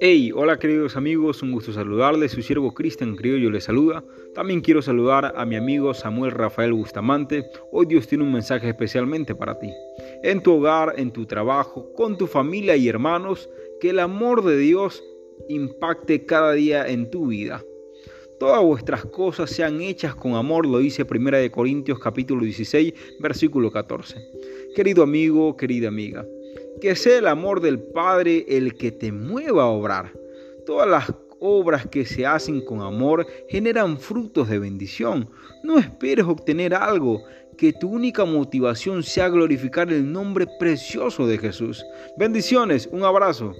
Hey, hola queridos amigos, un gusto saludarles, su siervo Cristian Criollo les saluda. También quiero saludar a mi amigo Samuel Rafael Bustamante. Hoy Dios tiene un mensaje especialmente para ti. En tu hogar, en tu trabajo, con tu familia y hermanos, que el amor de Dios impacte cada día en tu vida. Todas vuestras cosas sean hechas con amor, lo dice 1 Corintios capítulo 16, versículo 14. Querido amigo, querida amiga, que sea el amor del Padre el que te mueva a obrar. Todas las obras que se hacen con amor generan frutos de bendición. No esperes obtener algo, que tu única motivación sea glorificar el nombre precioso de Jesús. Bendiciones, un abrazo.